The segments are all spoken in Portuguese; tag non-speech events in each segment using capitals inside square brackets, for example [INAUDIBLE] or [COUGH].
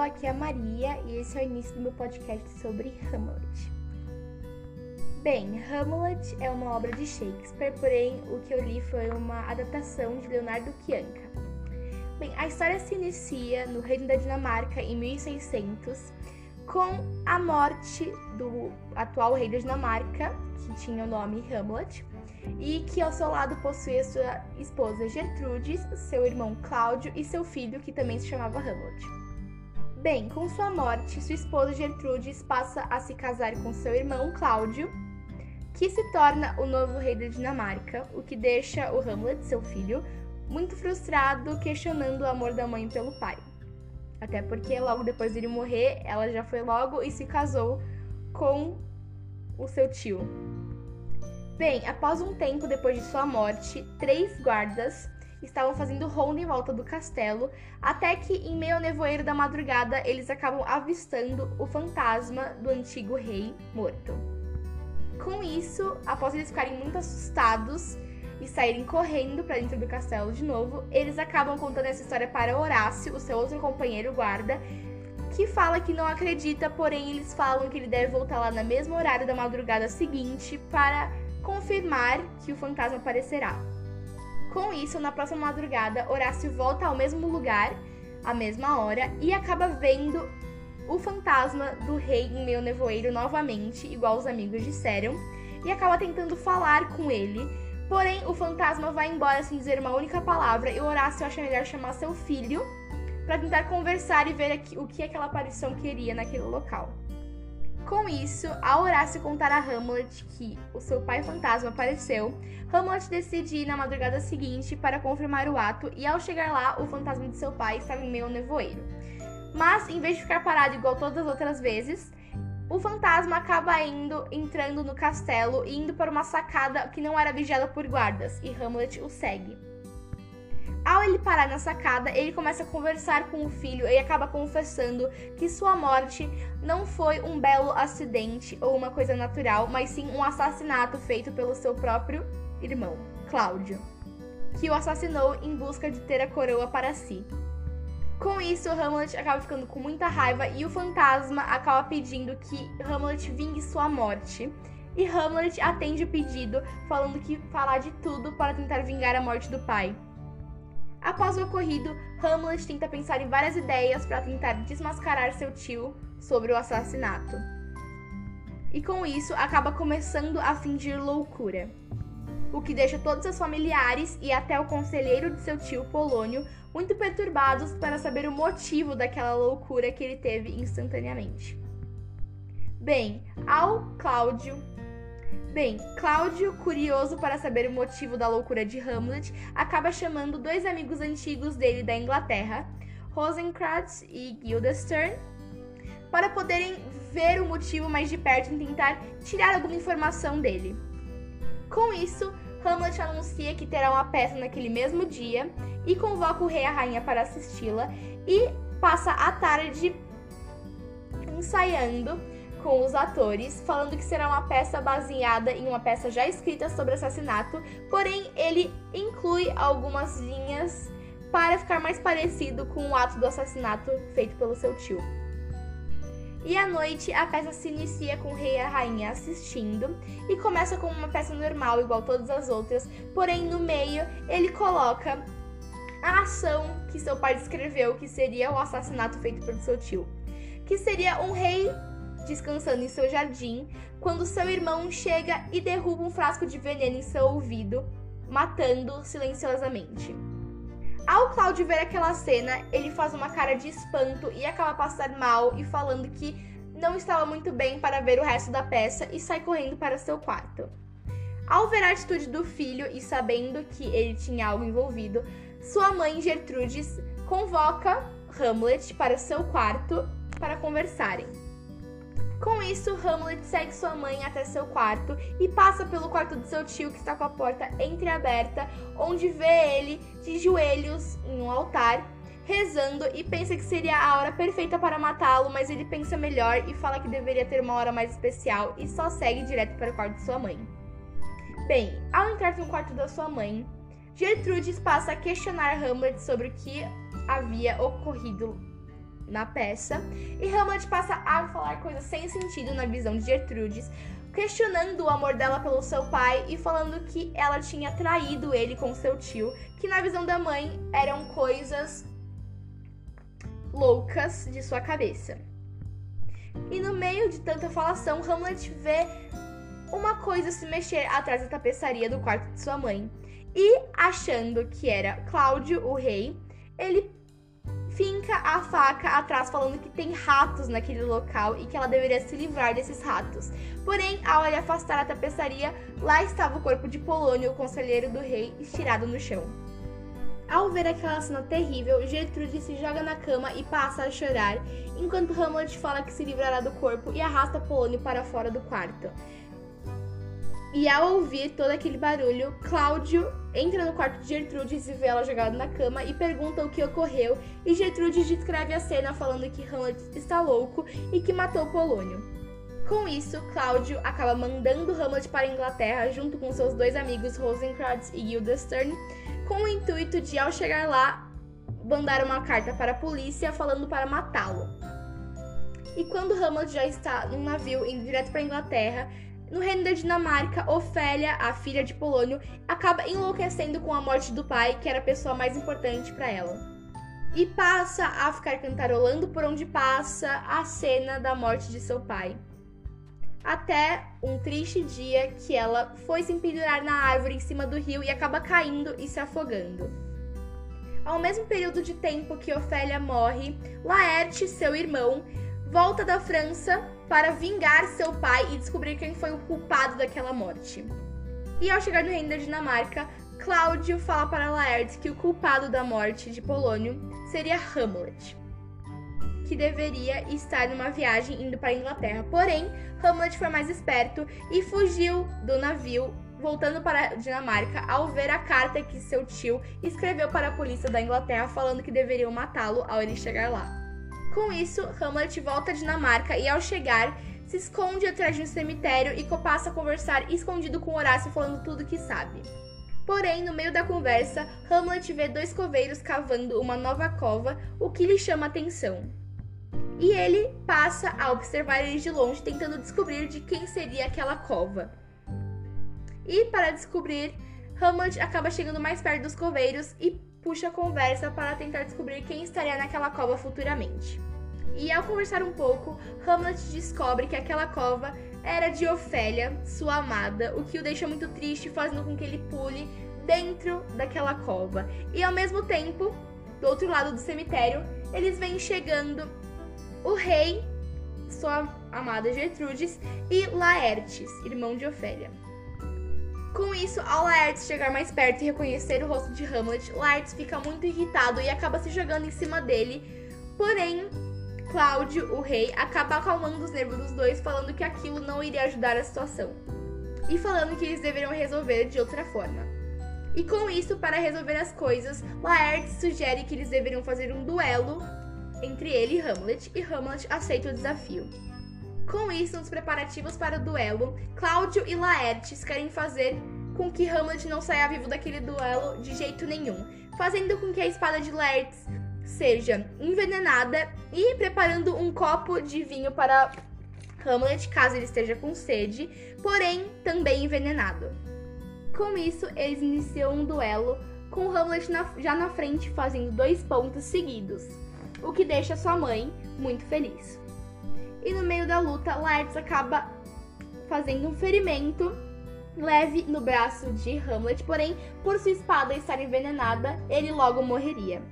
aqui é a Maria e esse é o início do meu podcast sobre Hamlet. Bem, Hamlet é uma obra de Shakespeare, porém o que eu li foi uma adaptação de Leonardo Chianca. Bem, a história se inicia no reino da Dinamarca em 1600 com a morte do atual rei da Dinamarca, que tinha o nome Hamlet, e que ao seu lado possuía sua esposa Gertrudes, seu irmão Cláudio e seu filho, que também se chamava Hamlet. Bem, com sua morte, sua esposa Gertrudes passa a se casar com seu irmão Cláudio, que se torna o novo rei da Dinamarca, o que deixa o Hamlet, seu filho, muito frustrado, questionando o amor da mãe pelo pai. Até porque logo depois dele morrer, ela já foi logo e se casou com o seu tio, Bem, após um tempo depois de sua morte, três guardas estavam fazendo ronda em volta do castelo, até que, em meio ao nevoeiro da madrugada, eles acabam avistando o fantasma do antigo rei morto. Com isso, após eles ficarem muito assustados e saírem correndo para dentro do castelo de novo, eles acabam contando essa história para Horácio, o seu outro companheiro guarda, que fala que não acredita, porém eles falam que ele deve voltar lá no mesmo horário da madrugada seguinte para confirmar que o fantasma aparecerá. Com isso, na próxima madrugada, Horácio volta ao mesmo lugar, à mesma hora, e acaba vendo o fantasma do rei em meio nevoeiro novamente, igual os amigos disseram, e acaba tentando falar com ele. Porém, o fantasma vai embora sem dizer uma única palavra e Horácio acha melhor chamar seu filho para tentar conversar e ver o que aquela aparição queria naquele local. Com isso, ao Horácio contar a Hamlet que o seu pai fantasma apareceu, Hamlet decide ir na madrugada seguinte para confirmar o ato e ao chegar lá, o fantasma de seu pai estava em meio ao nevoeiro. Mas, em vez de ficar parado igual todas as outras vezes, o fantasma acaba indo, entrando no castelo e indo para uma sacada que não era vigiada por guardas, e Hamlet o segue. Ao ele parar na sacada, ele começa a conversar com o filho e acaba confessando que sua morte não foi um belo acidente ou uma coisa natural, mas sim um assassinato feito pelo seu próprio irmão, Cláudio, que o assassinou em busca de ter a coroa para si. Com isso, Hamlet acaba ficando com muita raiva e o fantasma acaba pedindo que Hamlet vingue sua morte. E Hamlet atende o pedido, falando que fará de tudo para tentar vingar a morte do pai. Após o ocorrido, Hamlet tenta pensar em várias ideias para tentar desmascarar seu tio sobre o assassinato. E com isso, acaba começando a fingir loucura. O que deixa todos seus familiares e até o conselheiro de seu tio Polônio muito perturbados para saber o motivo daquela loucura que ele teve instantaneamente. Bem, ao Cláudio Bem, Cláudio, curioso para saber o motivo da loucura de Hamlet, acaba chamando dois amigos antigos dele da Inglaterra, Rosencrantz e Guildenstern, para poderem ver o motivo mais de perto e tentar tirar alguma informação dele. Com isso, Hamlet anuncia que terá uma peça naquele mesmo dia e convoca o rei e a rainha para assisti-la e passa a tarde ensaiando com os atores, falando que será uma peça baseada em uma peça já escrita sobre assassinato, porém ele inclui algumas linhas para ficar mais parecido com o ato do assassinato feito pelo seu tio. E à noite a peça se inicia com o rei e a rainha assistindo e começa como uma peça normal, igual todas as outras, porém no meio ele coloca a ação que seu pai descreveu que seria o assassinato feito pelo seu tio, que seria um rei descansando em seu jardim, quando seu irmão chega e derruba um frasco de veneno em seu ouvido, matando silenciosamente. Ao Cláudio ver aquela cena, ele faz uma cara de espanto e acaba passando mal e falando que não estava muito bem para ver o resto da peça e sai correndo para seu quarto. Ao ver a atitude do filho e sabendo que ele tinha algo envolvido, sua mãe Gertrudes convoca Hamlet para seu quarto para conversarem. Com isso, Hamlet segue sua mãe até seu quarto e passa pelo quarto de seu tio, que está com a porta entreaberta, onde vê ele de joelhos em um altar, rezando e pensa que seria a hora perfeita para matá-lo, mas ele pensa melhor e fala que deveria ter uma hora mais especial e só segue direto para o quarto de sua mãe. Bem, ao entrar no quarto da sua mãe, Gertrudes passa a questionar Hamlet sobre o que havia ocorrido na peça. E Hamlet passa a falar coisas sem sentido na visão de Gertrudes, questionando o amor dela pelo seu pai e falando que ela tinha traído ele com seu tio, que na visão da mãe eram coisas loucas de sua cabeça. E no meio de tanta falação, Hamlet vê uma coisa se mexer atrás da tapeçaria do quarto de sua mãe. E achando que era Cláudio, o rei, ele finca a faca atrás, falando que tem ratos naquele local e que ela deveria se livrar desses ratos. Porém, ao ele afastar a tapeçaria, lá estava o corpo de Polônio, o conselheiro do rei, estirado no chão. Ao ver aquela cena terrível, Gertrude se joga na cama e passa a chorar, enquanto Hamlet fala que se livrará do corpo e arrasta Polônio para fora do quarto. E ao ouvir todo aquele barulho, Cláudio entra no quarto de Gertrude e vê ela jogada na cama e pergunta o que ocorreu, e Gertrude descreve a cena falando que Hamlet está louco e que matou Polônio. Com isso, Cláudio acaba mandando Hamlet para a Inglaterra junto com seus dois amigos Rosencrantz e Guildenstern, com o intuito de, ao chegar lá, mandar uma carta para a polícia falando para matá-lo. E quando Hamlet já está num navio indo direto para a Inglaterra, no reino da Dinamarca, Ofélia, a filha de Polônio, acaba enlouquecendo com a morte do pai, que era a pessoa mais importante para ela. E passa a ficar cantarolando por onde passa a cena da morte de seu pai até um triste dia que ela foi se pendurar na árvore em cima do rio e acaba caindo e se afogando. Ao mesmo período de tempo que Ofélia morre, Laerte, seu irmão, volta da França para vingar seu pai e descobrir quem foi o culpado daquela morte. E ao chegar no reino da Dinamarca, Cláudio fala para Laerte que o culpado da morte de Polônio seria Hamlet que deveria estar numa viagem indo para a Inglaterra. Porém, Hamlet foi mais esperto e fugiu do navio, voltando para a Dinamarca ao ver a carta que seu tio escreveu para a polícia da Inglaterra falando que deveriam matá-lo ao ele chegar lá. Com isso, Hamlet volta à Dinamarca e ao chegar, se esconde atrás de um cemitério e passa a conversar escondido com Horácio falando tudo que sabe. Porém, no meio da conversa, Hamlet vê dois coveiros cavando uma nova cova, o que lhe chama atenção e ele passa a observar eles de longe, tentando descobrir de quem seria aquela cova. E para descobrir, Hamlet acaba chegando mais perto dos coveiros e puxa a conversa para tentar descobrir quem estaria naquela cova futuramente. E ao conversar um pouco, Hamlet descobre que aquela cova era de Ofélia, sua amada, o que o deixa muito triste, fazendo com que ele pule dentro daquela cova. E ao mesmo tempo, do outro lado do cemitério, eles vêm chegando o rei, sua amada Gertrudes, e Laertes, irmão de Ofélia. Com isso, ao Laertes chegar mais perto e reconhecer o rosto de Hamlet, Laertes fica muito irritado e acaba se jogando em cima dele. Porém, Cláudio, o rei, acaba acalmando os nervos dos dois, falando que aquilo não iria ajudar a situação. E falando que eles deveriam resolver de outra forma. E com isso, para resolver as coisas, Laertes sugere que eles deveriam fazer um duelo entre ele e Hamlet, e Hamlet aceita o desafio. Com isso, nos preparativos para o duelo, Cláudio e Laertes querem fazer com que Hamlet não saia vivo daquele duelo de jeito nenhum, fazendo com que a espada de Laertes seja envenenada e preparando um copo de vinho para Hamlet, caso ele esteja com sede, porém também envenenado. Com isso, eles iniciam um duelo com Hamlet na, já na frente fazendo dois pontos seguidos o que deixa sua mãe muito feliz. E no meio da luta, Laertes acaba fazendo um ferimento leve no braço de Hamlet, porém, por sua espada estar envenenada, ele logo morreria.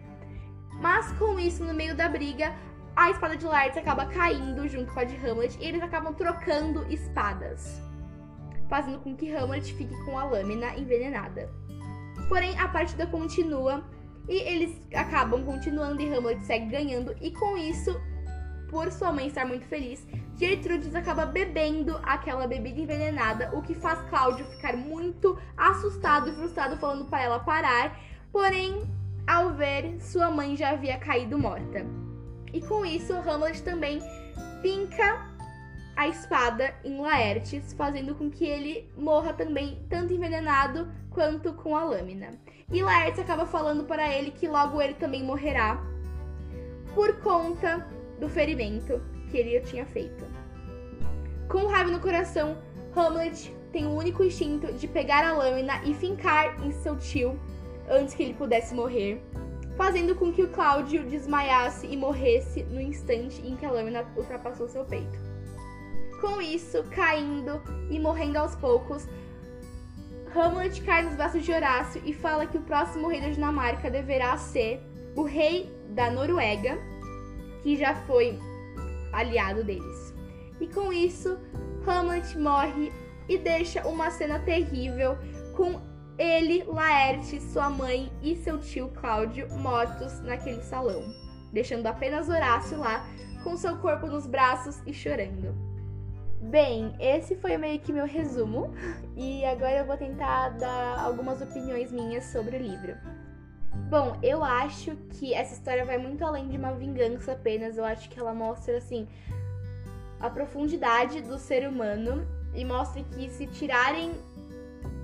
Mas com isso, no meio da briga, a espada de Laertes acaba caindo junto com a de Hamlet e eles acabam trocando espadas, fazendo com que Hamlet fique com a lâmina envenenada. Porém, a partida continua e eles acabam continuando e Hamlet segue ganhando. E com isso, por sua mãe estar muito feliz, Gertrudes acaba bebendo aquela bebida envenenada, o que faz Cláudio ficar muito assustado e frustrado, falando para ela parar. Porém, ao ver, sua mãe já havia caído morta. E com isso, Hamlet também finca a espada em Laertes, fazendo com que ele morra também, tanto envenenado quanto com a lâmina. E Laertes acaba falando para ele que logo ele também morrerá. por conta do ferimento que ele tinha feito. Com raiva no coração, Hamlet tem o único instinto de pegar a lâmina e fincar em seu tio antes que ele pudesse morrer, fazendo com que o Cláudio desmaiasse e morresse no instante em que a lâmina ultrapassou seu peito. Com isso, caindo e morrendo aos poucos, Hamlet cai nos braços de Horácio e fala que o próximo rei da Dinamarca deverá ser o rei da Noruega, que já foi aliado deles. E com isso, Hamlet morre e deixa uma cena terrível com ele, Laerte, sua mãe e seu tio Cláudio mortos naquele salão, deixando apenas Horácio lá com seu corpo nos braços e chorando. Bem, esse foi meio que meu resumo [LAUGHS] e agora eu vou tentar dar algumas opiniões minhas sobre o livro. Bom, eu acho que essa história vai muito além de uma vingança apenas, eu acho que ela mostra assim a profundidade do ser humano e mostra que se tirarem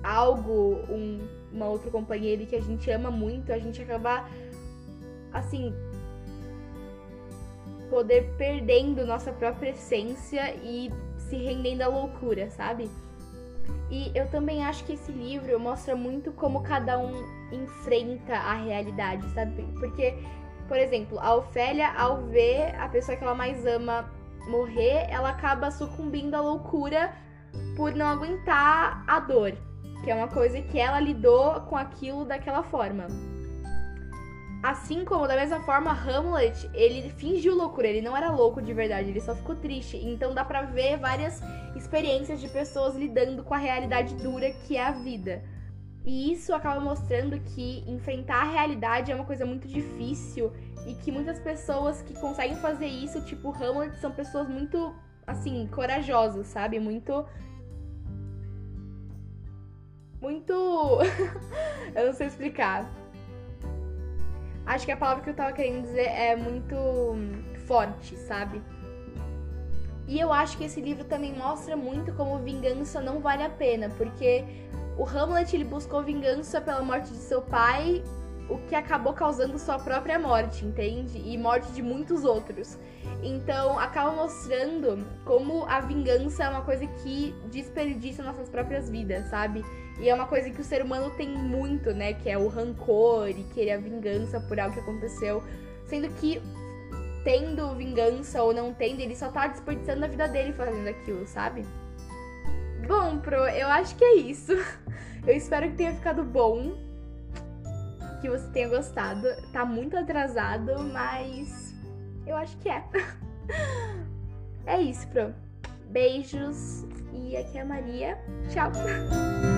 algo, um, uma outra companheira que a gente ama muito, a gente acaba assim poder perdendo nossa própria essência e se rendendo à loucura, sabe? E eu também acho que esse livro mostra muito como cada um enfrenta a realidade, sabe? Porque, por exemplo, a Ofélia, ao ver a pessoa que ela mais ama morrer, ela acaba sucumbindo à loucura por não aguentar a dor, que é uma coisa que ela lidou com aquilo daquela forma. Assim como, da mesma forma, Hamlet, ele fingiu loucura, ele não era louco de verdade, ele só ficou triste. Então dá pra ver várias experiências de pessoas lidando com a realidade dura que é a vida. E isso acaba mostrando que enfrentar a realidade é uma coisa muito difícil e que muitas pessoas que conseguem fazer isso, tipo Hamlet, são pessoas muito, assim, corajosas, sabe? Muito. Muito. [LAUGHS] eu não sei explicar acho que a palavra que eu tava querendo dizer é muito forte, sabe? E eu acho que esse livro também mostra muito como vingança não vale a pena, porque o Hamlet ele buscou vingança pela morte de seu pai, o que acabou causando sua própria morte, entende? E morte de muitos outros. Então acaba mostrando como a vingança é uma coisa que desperdiça nossas próprias vidas, sabe? E é uma coisa que o ser humano tem muito, né? Que é o rancor e querer a vingança por algo que aconteceu. Sendo que, tendo vingança ou não tendo, ele só tá desperdiçando a vida dele fazendo aquilo, sabe? Bom, Pro, eu acho que é isso. [LAUGHS] Eu espero que tenha ficado bom. Que você tenha gostado. Tá muito atrasado, mas eu acho que é. [LAUGHS] É isso, Pro. Beijos. E aqui é a Maria. Tchau. [LAUGHS]